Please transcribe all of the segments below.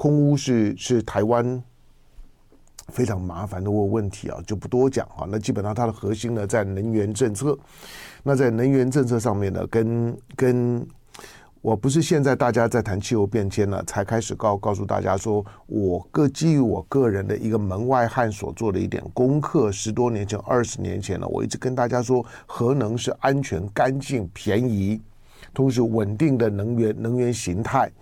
空污是是台湾非常麻烦的问问题啊，就不多讲啊。那基本上它的核心呢，在能源政策。那在能源政策上面呢，跟跟。我不是现在大家在谈气候变迁了，才开始告告诉大家说，我个基于我个人的一个门外汉所做的一点功课，十多年前、二十年前了，我一直跟大家说，核能是安全、干净、便宜，同时稳定的能源能源形态。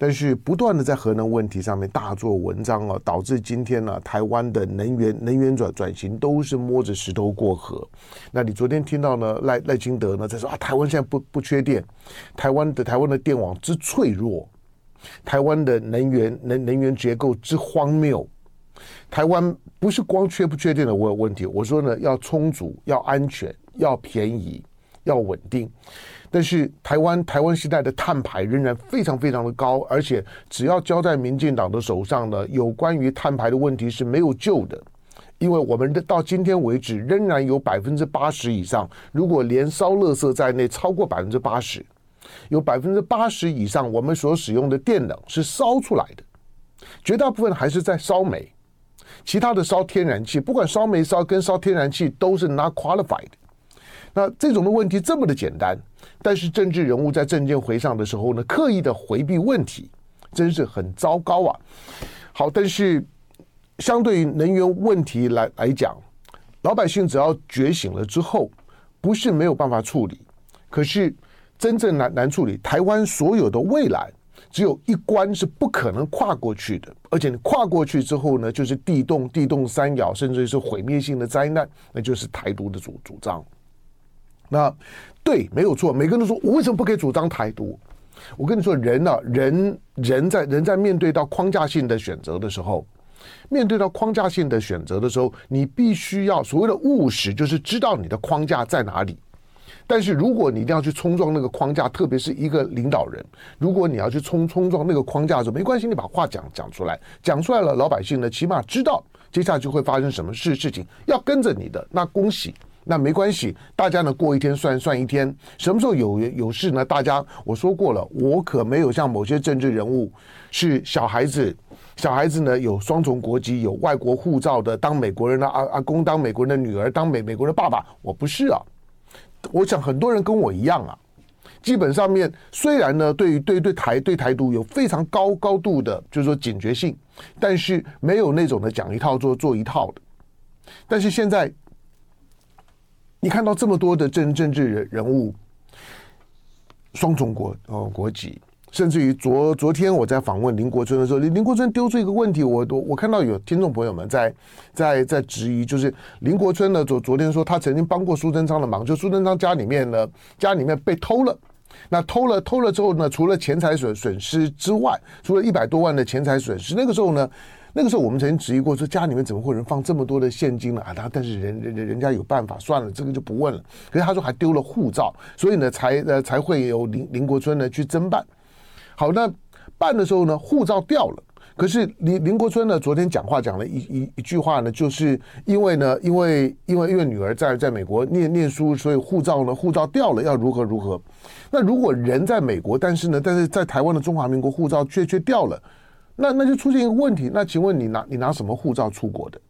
但是不断的在核能问题上面大做文章啊，导致今天呢，台湾的能源能源转转型都是摸着石头过河。那你昨天听到呢赖赖清德呢在说啊，台湾现在不不缺电，台湾的台湾的电网之脆弱，台湾的能源能能源结构之荒谬，台湾不是光缺不缺电的问问题，我说呢要充足，要安全，要便宜，要稳定。但是台湾台湾时代的碳排仍然非常非常的高，而且只要交在民进党的手上呢，有关于碳排的问题是没有救的，因为我们的到今天为止仍然有百分之八十以上，如果连烧垃圾在内，超过百分之八十，有百分之八十以上我们所使用的电能是烧出来的，绝大部分还是在烧煤，其他的烧天然气，不管烧煤烧跟烧天然气都是 not qualified。那这种的问题这么的简单。但是政治人物在政见会上的时候呢，刻意的回避问题，真是很糟糕啊！好，但是相对于能源问题来来讲，老百姓只要觉醒了之后，不是没有办法处理。可是真正难难处理，台湾所有的未来只有一关是不可能跨过去的，而且你跨过去之后呢，就是地动、地动山摇，甚至是毁灭性的灾难，那就是台独的主主张。那对，没有错。每个人都说，我为什么不可以主张台独？我跟你说，人呢、人人在人在面对到框架性的选择的时候，面对到框架性的选择的时候，你必须要所谓的务实，就是知道你的框架在哪里。但是如果你一定要去冲撞那个框架，特别是一个领导人，如果你要去冲冲撞那个框架的时候，没关系，你把话讲讲出来，讲出来了，老百姓呢，起码知道接下来就会发生什么事事情，要跟着你的，那恭喜。那没关系，大家呢过一天算算一天。什么时候有有事呢？大家我说过了，我可没有像某些政治人物是小孩子，小孩子呢有双重国籍、有外国护照的，当美国人的阿阿公，当美国人的女儿，当美美国人的爸爸。我不是啊，我想很多人跟我一样啊。基本上面虽然呢对于对对台对台独有非常高高度的，就是说警觉性，但是没有那种的讲一套做做一套的。但是现在。你看到这么多的政政治人人物，双重国哦国籍，甚至于昨昨天我在访问林国春的时候，林林国春丢出一个问题，我我我看到有听众朋友们在在在质疑，就是林国春呢昨昨天说他曾经帮过苏贞昌的忙，就苏贞昌家里面呢家里面被偷了，那偷了偷了之后呢，除了钱财损损失之外，除了一百多万的钱财损失，那个时候呢。那个时候我们曾经质疑过，说家里面怎么会有人放这么多的现金呢？啊，他但是人人人家有办法，算了，这个就不问了。可是他说还丢了护照，所以呢才呃才会有林林国春呢去侦办。好，那办的时候呢护照掉了，可是林林国春呢昨天讲话讲了一一一句话呢，就是因为呢因为因为因为女儿在在美国念念书，所以护照呢护照掉了，要如何如何？那如果人在美国，但是呢但是在台湾的中华民国护照却却掉了。那那就出现一个问题，那请问你拿你拿什么护照出国的？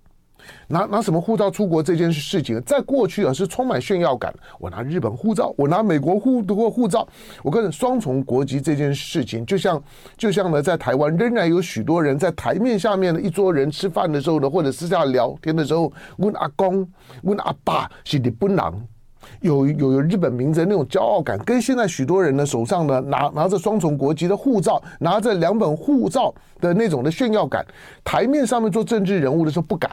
拿拿什么护照出国这件事情，在过去啊是充满炫耀感。我拿日本护照，我拿美国护的护照，我跟双重国籍这件事情，就像就像呢，在台湾仍然有许多人在台面下面的一桌人吃饭的时候呢，或者私下聊天的时候，问阿公问阿爸是日本人。有有有日本名字那种骄傲感，跟现在许多人呢手上呢拿拿着双重国籍的护照，拿着两本护照的那种的炫耀感，台面上面做政治人物的时候不敢，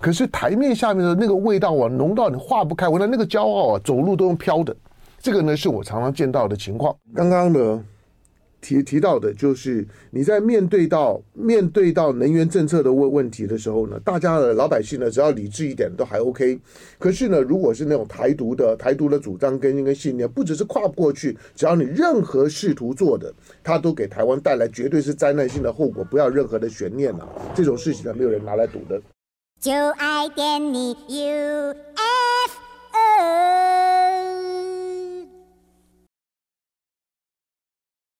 可是台面下面的那个味道啊，浓到你化不开，闻到那个骄傲啊，走路都用飘的，这个呢是我常常见到的情况。刚刚呢。提提到的就是你在面对到面对到能源政策的问问题的时候呢，大家的老百姓呢，只要理智一点都还 OK。可是呢，如果是那种台独的台独的主张跟跟信念，不只是跨不过去，只要你任何试图做的，它都给台湾带来绝对是灾难性的后果，不要任何的悬念了。这种事情呢，没有人拿来赌的。就爱点你 UFO